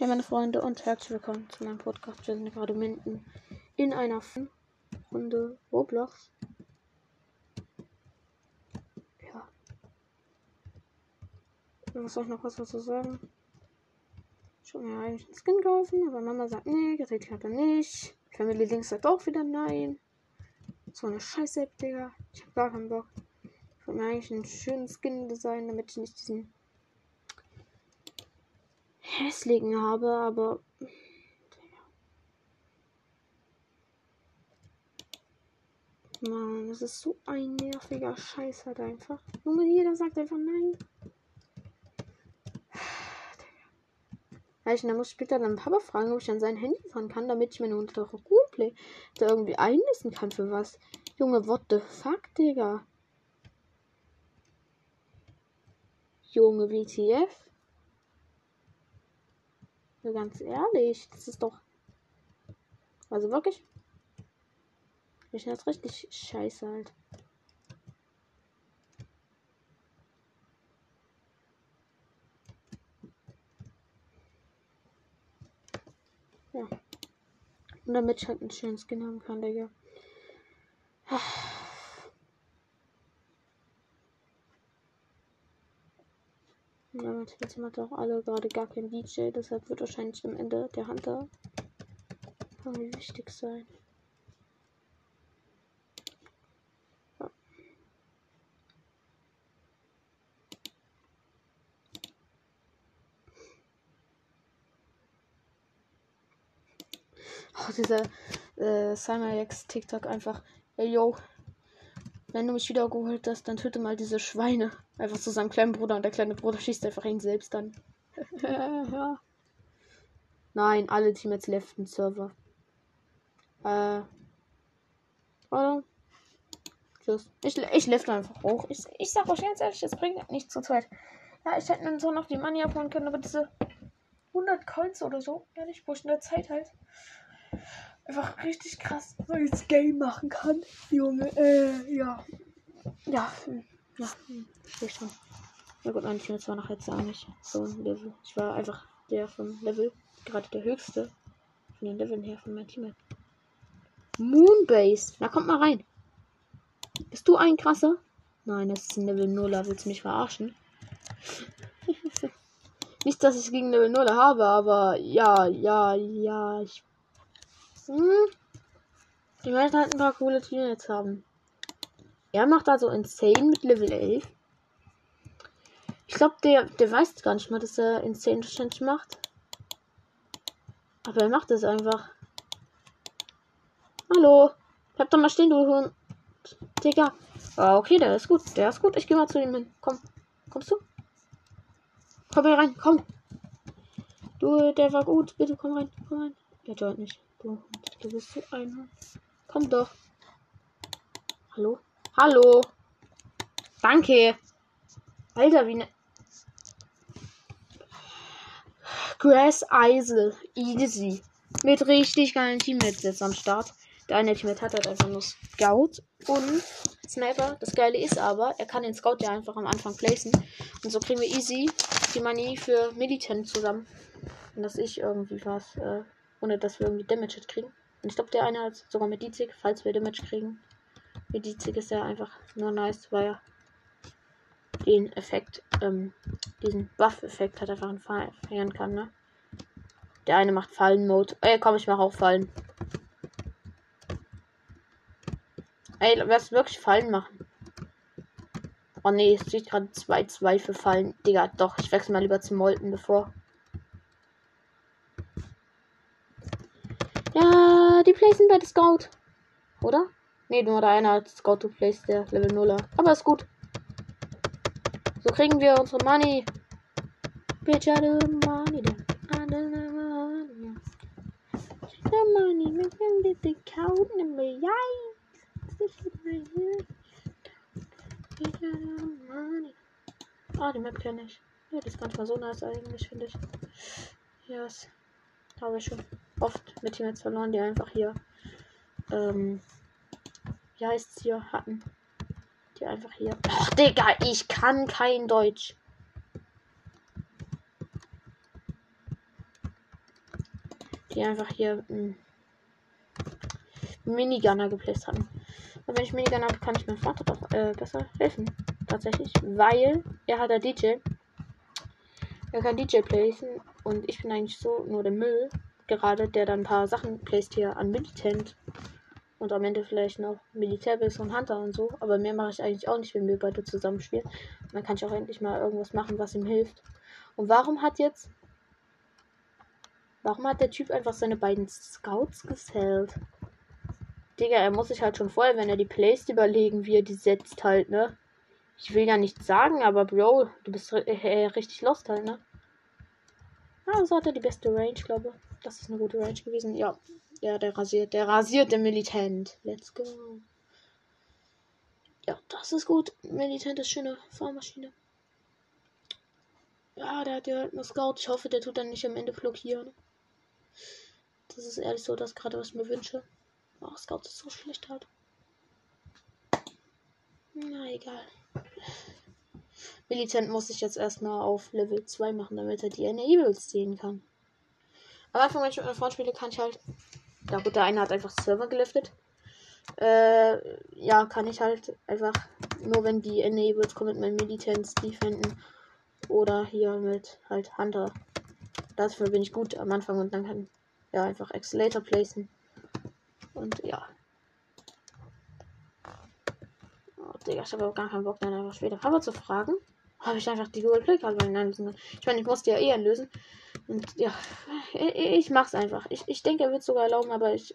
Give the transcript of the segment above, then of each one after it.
Hey meine Freunde und herzlich willkommen zu meinem Podcast. Wir sind gerade mitten in einer Runde Roblox. Ja. Soll ich noch was dazu sagen? Ich habe mir eigentlich einen Skin kaufen, aber Mama sagt nee, Gerät er nicht. Family Links sagt auch wieder nein. So eine Scheiße, Digga. Ich habe gar keinen Bock. Ich wollte mir eigentlich einen schönen Skin designen, damit ich nicht diesen hässlichen habe, aber. Mann, das ist so ein nerviger Scheiß halt einfach. Junge, jeder sagt einfach nein. Ich muss später dann Papa fragen, ob ich an sein Handy fahren kann, damit ich mir unter Play da irgendwie einlösen kann für was. Junge, what the fuck, Digga? Junge, WTF? Ganz ehrlich, das ist doch. Also wirklich. Ich das richtig scheiße halt. Ja. Und damit ich halt einen schönen Skin haben kann, Digga. Ja, natürlich hat auch alle gerade gar kein DJ, deshalb wird wahrscheinlich am Ende der Hunter irgendwie wichtig sein. Ja. Oh, dieser äh, Simax TikTok einfach. Ey, yo, wenn du mich wieder geholt hast, dann töte mal diese Schweine. Einfach zu seinem kleinen Bruder und der kleine Bruder schießt einfach ihn selbst an. ja. Nein, alle Teammates leften Server. Äh. Oder? Tschüss. Ich, ich lefte einfach hoch. Ich, ich sag euch ganz ehrlich, das bringt nichts zu zweit. Ja, ich hätte mir so noch die Money abholen können, aber diese 100 Coins oder so, ehrlich, wo ich in der Zeit halt einfach richtig krass neues Game machen kann. Junge, äh, ja. Ja, hm, ja, hm, verstehe schon. Na gut, mein Team war noch jetzt auch nicht so ein Level. Ich war einfach der vom Level, gerade der höchste von den Leveln her von meinem Team. Moonbase, na kommt mal rein. Bist du ein krasser? Nein, das ist ein Level 0, willst du mich verarschen? Nicht, dass ich gegen Level 0 habe, aber ja, ja, ja, ich hm. Die werden halt ein paar coole Teammates haben. Er macht also Insane mit Level 11. Ich glaube, der, der weiß gar nicht mal, dass er Insane Challenge macht. Aber er macht es einfach. Hallo. Bleib doch mal stehen, du Hund. Digga. Ah, okay, der ist gut. Der ist gut. Ich gehe mal zu ihm hin. Komm. Kommst du? Komm hier rein. Komm. Du, der war gut. Bitte komm rein. Komm rein. Er joint nicht. Du, bist so einer. Komm doch. Hallo? Hallo? Danke. Alter, wie ne. Grass Eisel. Easy. Mit richtig geilen Teammates jetzt am Start. Der eine Teammate hat halt einfach nur Scout und Sniper. Das Geile ist aber, er kann den Scout ja einfach am Anfang placen. Und so kriegen wir easy die Money für Militant zusammen. Und dass ich irgendwie was äh, ohne dass wir irgendwie Damage kriegen. Und ich glaube, der eine hat sogar mit Dizig, falls wir Damage kriegen. Mit Dizig ist er einfach nur nice, weil er den Effekt, ähm, diesen Buff-Effekt hat einfach verhängen kann, ne? Der eine macht Fallen-Mode. Ey, komm, ich mach auch Fallen. Ey, lass wirklich Fallen machen. Oh ne, es steht gerade 2-2 für Fallen. Digga, doch, ich wechsle mal lieber zum Molten, bevor Ja, die placen bei der Scout. Oder? Ne, nur der eine hat Scout to place, der Level 0 Aber ist gut. So kriegen wir unsere Money. Bitch, I do money. I do money. The money, we can get the count number. Yikes. This is right here. Bitch, I do money. Ah, die Map kenne ich. Ja, das ist manchmal so nice eigentlich, finde ich. Yes. Habe ich schon oft mit Teammates verloren, die einfach hier, ähm, wie heißt es hier, hatten. Die einfach hier. Ach, Digga, ich kann kein Deutsch. die einfach hier einen Minigunner geplaced haben. Und wenn ich Minigunner habe, kann ich meinem Vater doch äh, besser helfen. Tatsächlich. Weil er hat der DJ. Er kann DJ placen und ich bin eigentlich so nur der Müll. Gerade der dann ein paar Sachen placed hier an Militant. Und am Ende vielleicht noch Militärbiss und Hunter und so. Aber mehr mache ich eigentlich auch nicht, wenn wir beide zusammenspielen. Und dann kann ich auch endlich mal irgendwas machen, was ihm hilft. Und warum hat jetzt. Warum hat der Typ einfach seine beiden Scouts gesellt? Digga, er muss sich halt schon vorher, wenn er die Plays überlegen, wie er die setzt halt, ne? Ich will ja nichts sagen, aber Bro, du bist äh, richtig lost halt, ne? Also hat er die beste Range, glaube Das ist eine gute Range gewesen. Ja, ja, der rasiert, der rasiert der Militant. Let's go. Ja, das ist gut. Militant ist schöne Fahrmaschine. Ja, der hat ja halt nur Scout. Ich hoffe, der tut dann nicht am Ende blockieren. Das ist ehrlich so das gerade, was ich mir wünsche. Ach, Scout ist so schlecht halt. Na, egal. Militant muss ich jetzt erstmal auf Level 2 machen, damit er die Enables sehen kann. Am Anfang, wenn ich mit meinem Freund spiele, kann ich halt. Ja gut, der eine hat einfach Server geliftet. Äh, ja, kann ich halt einfach nur wenn die Enables kommen mit meinem Militants defenden. Oder hier mit halt Hunter. Dafür bin ich gut am Anfang und dann kann ja einfach Accelerator placen. Und ja. Oh, Digga, ich habe auch gar keinen Bock, dann einfach später Papa zu fragen. Habe ich einfach die Google Play Karte einlösen Ich meine, ich musste ja eh einlösen. Und ja, ich, mach's einfach. Ich, ich denke, er wird sogar erlauben, aber ich.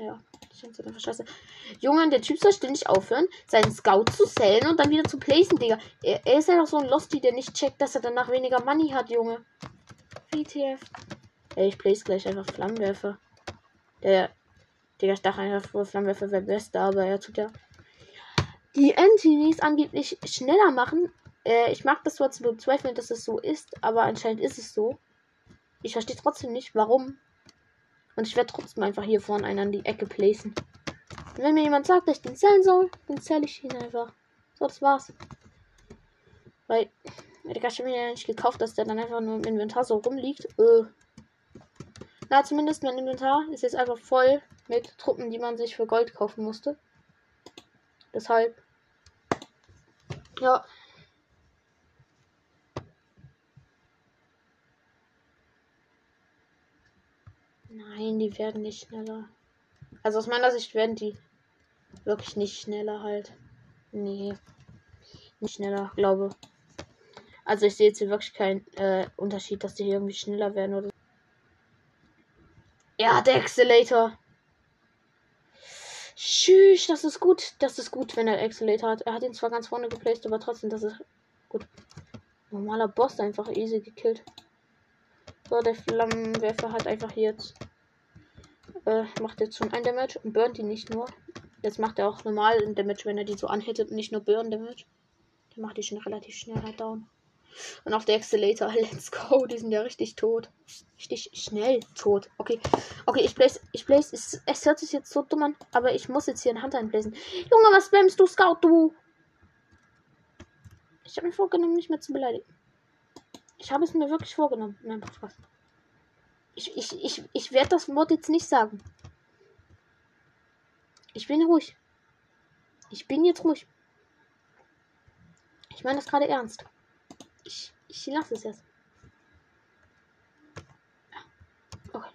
Ja, ich denke einfach scheiße. Junge, der Typ soll ständig aufhören, seinen Scout zu sellen und dann wieder zu placen, Digga. Er, er ist ja noch so ein Losty, der nicht checkt, dass er danach weniger Money hat, Junge. WTF. Ey, ich place gleich einfach Flammenwerfer. Der Digga, ich dachte einfach, Flammenwerfer wäre beste, aber er tut ja die Entities angeblich schneller machen. Äh, ich mag das zwar zu bezweifeln, dass es so ist, aber anscheinend ist es so. Ich verstehe trotzdem nicht, warum. Und ich werde trotzdem einfach hier vorne einen an die Ecke placen. Und wenn mir jemand sagt, dass ich den zählen soll, dann zähle ich ihn einfach. So, das war's. Weil, Digga, ich habe mir ja nicht gekauft, dass der dann einfach nur im Inventar so rumliegt. Äh. Na, zumindest mein Inventar ist jetzt einfach voll mit Truppen, die man sich für Gold kaufen musste. Deshalb. Ja. Nein, die werden nicht schneller. Also aus meiner Sicht werden die wirklich nicht schneller halt. Nee. Nicht schneller, glaube. Also ich sehe jetzt hier wirklich keinen äh, Unterschied, dass die hier irgendwie schneller werden oder. Ja, der Accelerator. Tschüss, das ist gut. Das ist gut, wenn er Accelerator hat. Er hat ihn zwar ganz vorne geplaced, aber trotzdem, das ist gut. Normaler Boss einfach easy gekillt. So, der Flammenwerfer hat einfach jetzt. Äh, macht jetzt schon ein Damage und burnt ihn nicht nur. Jetzt macht er auch normal Damage, wenn er die so anhittet und nicht nur Burn Damage. Der macht die schon relativ schnell halt down. Und auch der Accelerator, let's go, die sind ja richtig tot. Richtig schnell tot. Okay, okay, ich place, ich place, es, es hört sich jetzt so dumm an, aber ich muss jetzt hier eine Hand einbläsen. Junge, was spammst du, Scout, du? Ich habe mir vorgenommen, nicht mehr zu beleidigen. Ich habe es mir wirklich vorgenommen in meinem Podcast. Ich, ich, ich, ich werde das Wort jetzt nicht sagen. Ich bin ruhig. Ich bin jetzt ruhig. Ich meine das gerade ernst. Ich, ich lasse es jetzt. Okay.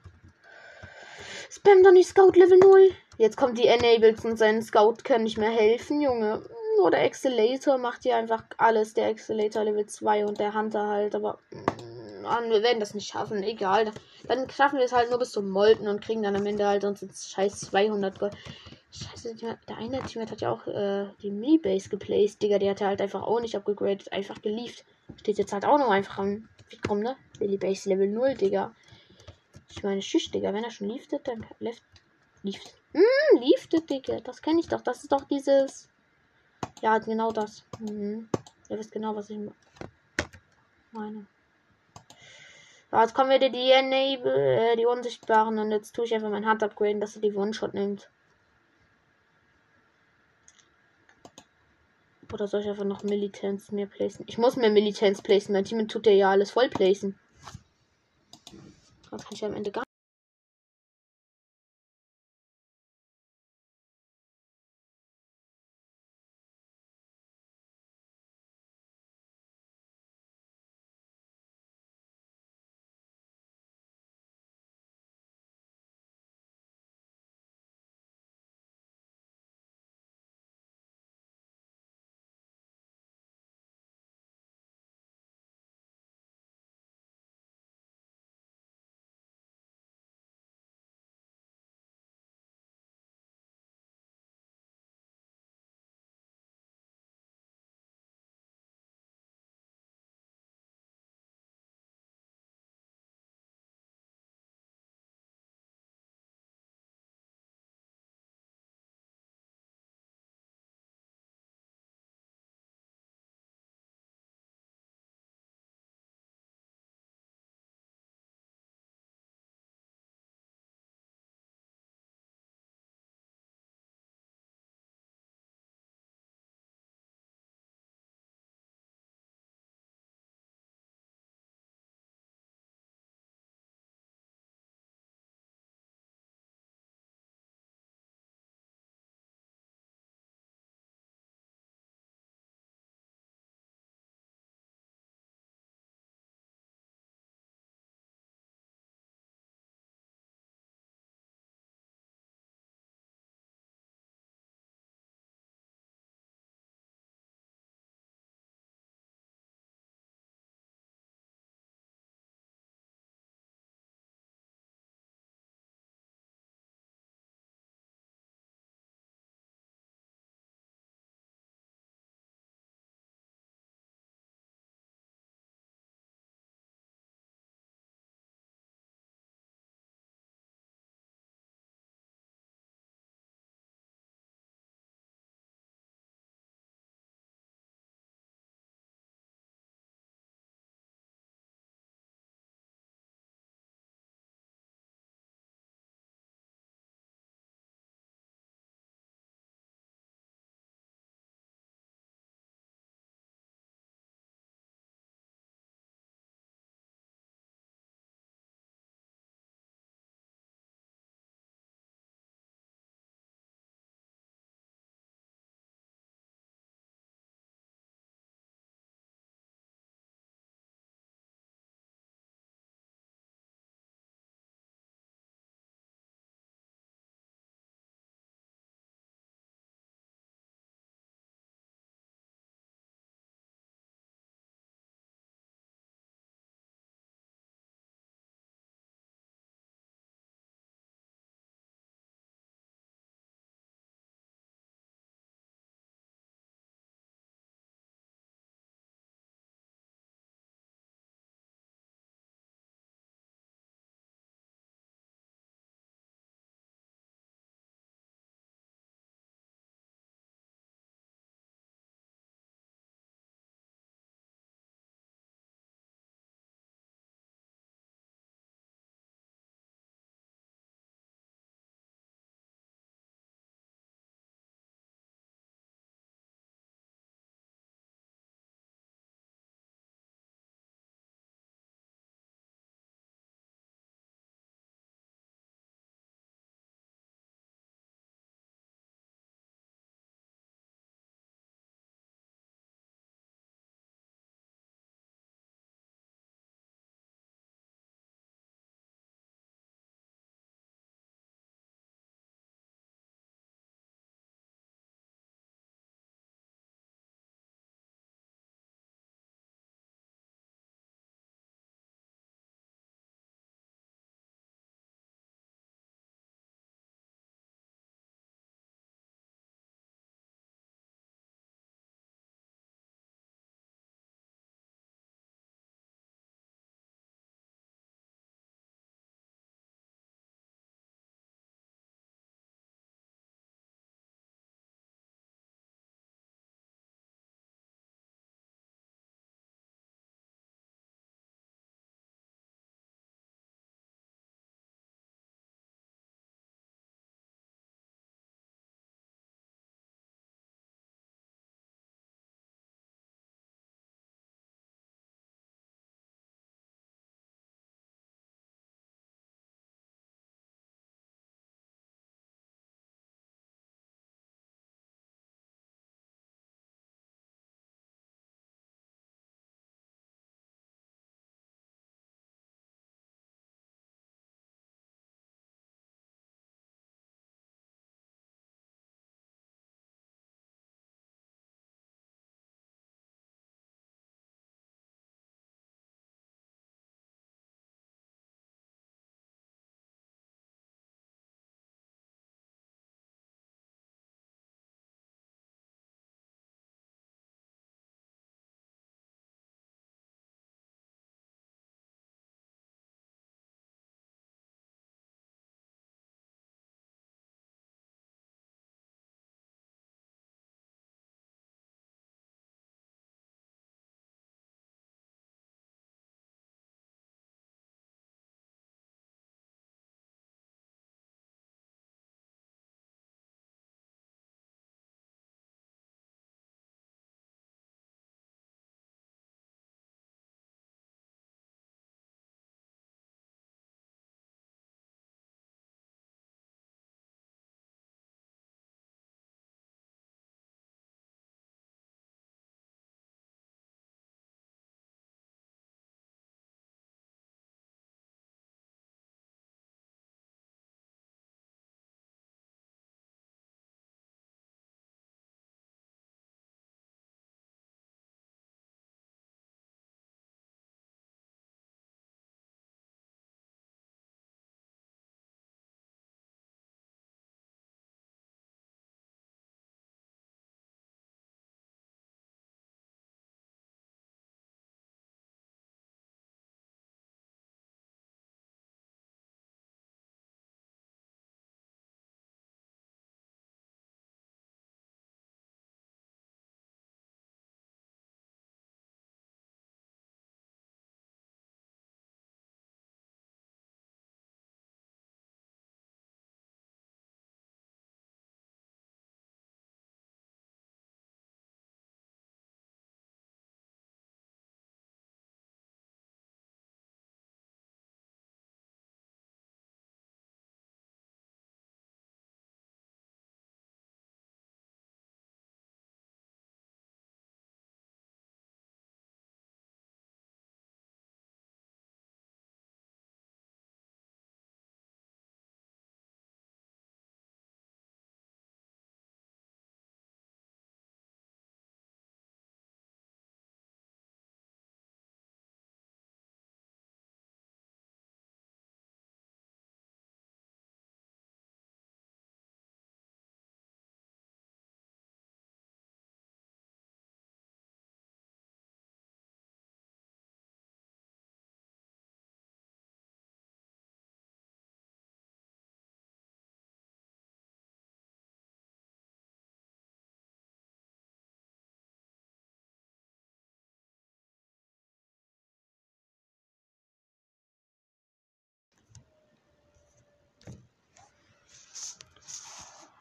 Spam doch nicht Scout Level 0. Jetzt kommt die Enables und sein Scout kann nicht mehr helfen, Junge. Nur der Accelerator macht hier einfach alles. Der Accelerator Level 2 und der Hunter halt. Aber Mann, wir werden das nicht schaffen. Egal. Dann schaffen wir es halt nur bis zum Molten und kriegen dann am Ende halt uns scheiß 200 Gold. Scheiße, der eine Teammate hat ja auch äh, die Mini-Base geplaced, Digga. Der hat halt einfach auch nicht abgegradet, einfach gelieft. Steht jetzt halt auch noch einfach am Weg rum, ne? Mini-Base Level 0, Digga. Ich meine, tschüss, Digga. Wenn er schon lieftet, dann left. Lieft. Hm, lieftet, Digga. Das kenne ich doch. Das ist doch dieses. Ja, genau das. Mhm. Ihr wisst genau, was ich meine. Ja, jetzt kommen wieder die Enable, äh, die Unsichtbaren und jetzt tue ich einfach mein Hand upgraden, dass er die One-Shot nimmt. Oder soll ich einfach noch Militants mehr placen? Ich muss mehr Militants placen. Mein Team tut ja alles voll placen. Dann kann ich am Ende gar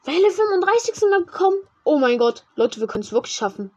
Welle 35 sind wir gekommen. Oh mein Gott. Leute, wir können es wirklich schaffen.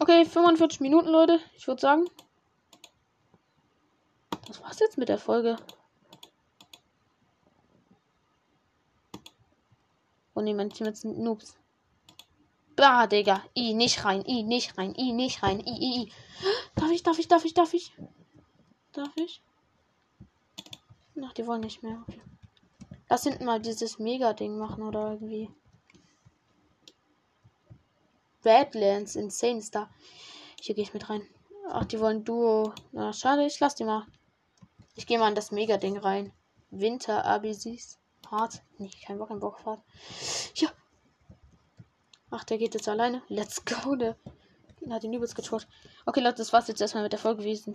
Okay, 45 Minuten, Leute. Ich würde sagen. Das war's jetzt mit der Folge. Oh, mein Team jetzt Noobs. Bah, Digga. I, nicht rein. I, nicht rein. I, nicht rein. I, I, I. Darf ich, darf ich, darf ich, darf ich? Darf ich? Ach, die wollen nicht mehr. Okay. Lass hinten mal dieses Mega-Ding machen oder irgendwie. Badlands, Insane Star. Hier gehe ich mit rein. Ach, die wollen Duo. Na, schade, ich lass die mal. Ich gehe mal in das Mega-Ding rein. Winter ABCs. Hart. Nee, kein Bock, kein Bock, Fahrt. Ja. Ach, der geht jetzt alleine. Let's go. Der hat ihn übelst getroffen. Okay, Leute, das war's jetzt erstmal mit der Folge gewesen.